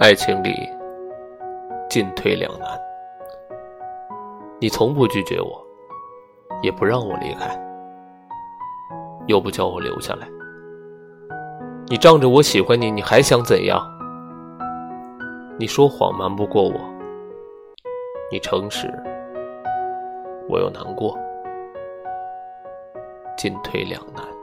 爱情里进退两难你从不拒绝我也不让我离开。又不叫我留下来。你仗着我喜欢你你还想怎样？你说谎瞒不过我你诚实我又难过。进退两难。